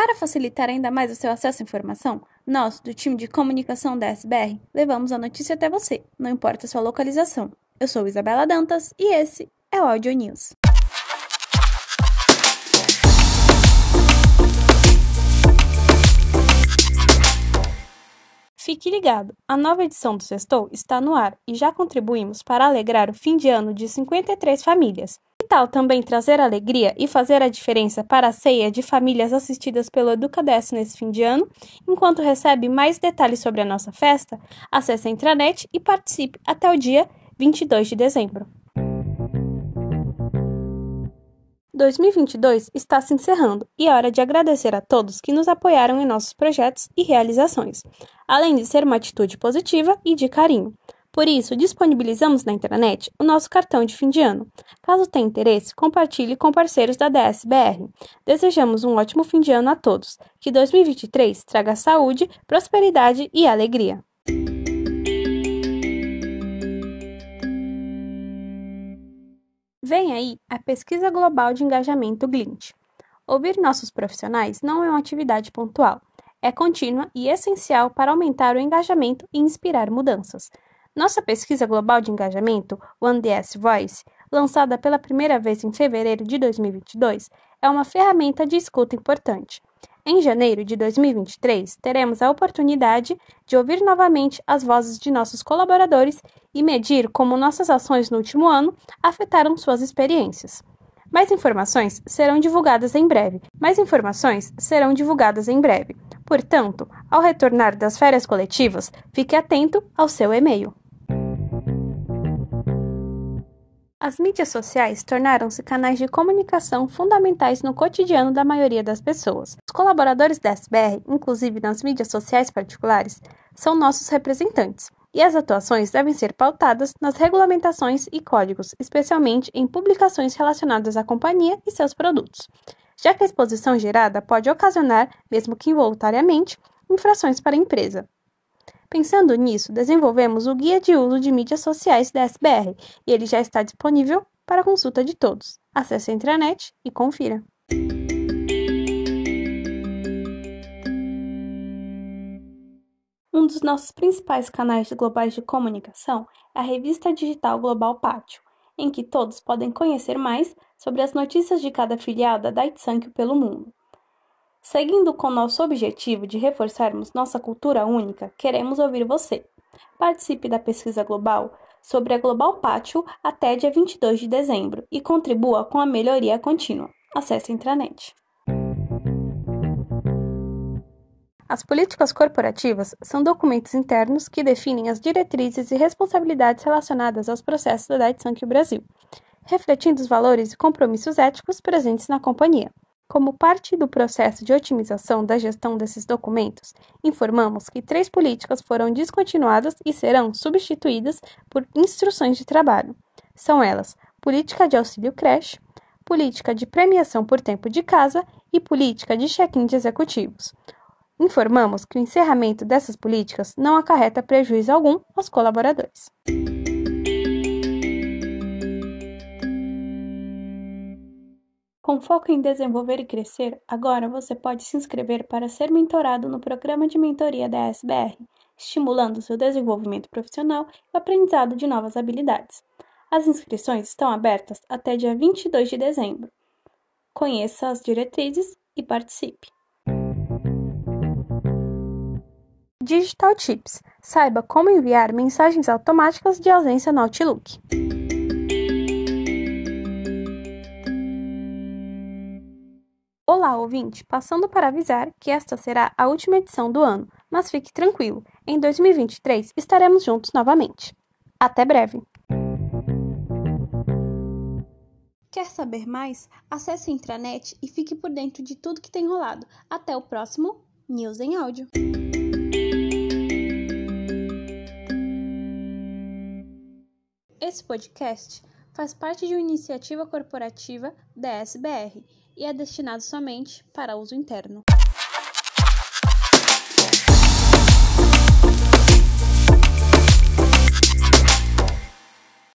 Para facilitar ainda mais o seu acesso à informação, nós, do time de comunicação da SBR, levamos a notícia até você, não importa a sua localização. Eu sou Isabela Dantas e esse é o Audio News. Fique ligado, a nova edição do Sextou está no ar e já contribuímos para alegrar o fim de ano de 53 famílias. Tal também trazer alegria e fazer a diferença para a ceia de famílias assistidas pelo Educadesk nesse fim de ano? Enquanto recebe mais detalhes sobre a nossa festa, acesse a intranet e participe até o dia 22 de dezembro. 2022 está se encerrando e é hora de agradecer a todos que nos apoiaram em nossos projetos e realizações, além de ser uma atitude positiva e de carinho. Por isso, disponibilizamos na internet o nosso cartão de fim de ano. Caso tenha interesse, compartilhe com parceiros da DSBR. Desejamos um ótimo fim de ano a todos. Que 2023 traga saúde, prosperidade e alegria. Vem aí a Pesquisa Global de Engajamento Glint. Ouvir nossos profissionais não é uma atividade pontual, é contínua e essencial para aumentar o engajamento e inspirar mudanças. Nossa pesquisa global de engajamento, One DS Voice, lançada pela primeira vez em fevereiro de 2022, é uma ferramenta de escuta importante. Em janeiro de 2023, teremos a oportunidade de ouvir novamente as vozes de nossos colaboradores e medir como nossas ações no último ano afetaram suas experiências. Mais informações serão divulgadas em breve. Mais informações serão divulgadas em breve. Portanto, ao retornar das férias coletivas, fique atento ao seu e-mail. As mídias sociais tornaram-se canais de comunicação fundamentais no cotidiano da maioria das pessoas. Os colaboradores da SBR, inclusive nas mídias sociais particulares, são nossos representantes, e as atuações devem ser pautadas nas regulamentações e códigos, especialmente em publicações relacionadas à companhia e seus produtos, já que a exposição gerada pode ocasionar, mesmo que involuntariamente, infrações para a empresa. Pensando nisso, desenvolvemos o Guia de Uso de Mídias Sociais da SBR e ele já está disponível para consulta de todos. Acesse a intranet e confira. Um dos nossos principais canais globais de comunicação é a revista digital Global Pátio, em que todos podem conhecer mais sobre as notícias de cada filial da Daitsankyo pelo mundo. Seguindo com nosso objetivo de reforçarmos nossa cultura única, queremos ouvir você. Participe da pesquisa global sobre a Global Pátio até dia 22 de dezembro e contribua com a melhoria contínua. Acesse a intranet. As políticas corporativas são documentos internos que definem as diretrizes e responsabilidades relacionadas aos processos da Daiichi Brasil, refletindo os valores e compromissos éticos presentes na companhia. Como parte do processo de otimização da gestão desses documentos, informamos que três políticas foram descontinuadas e serão substituídas por instruções de trabalho. São elas: política de auxílio creche, política de premiação por tempo de casa e política de check-in de executivos. Informamos que o encerramento dessas políticas não acarreta prejuízo algum aos colaboradores. Com foco em desenvolver e crescer, agora você pode se inscrever para ser mentorado no programa de mentoria da SBR, estimulando seu desenvolvimento profissional e o aprendizado de novas habilidades. As inscrições estão abertas até dia 22 de dezembro. Conheça as diretrizes e participe. Digital Tips. Saiba como enviar mensagens automáticas de ausência no Outlook. Olá, ouvinte! Passando para avisar que esta será a última edição do ano, mas fique tranquilo, em 2023 estaremos juntos novamente. Até breve! Quer saber mais? Acesse a intranet e fique por dentro de tudo que tem rolado. Até o próximo News em Áudio. Esse podcast faz parte de uma iniciativa corporativa da SBR e é destinado somente para uso interno.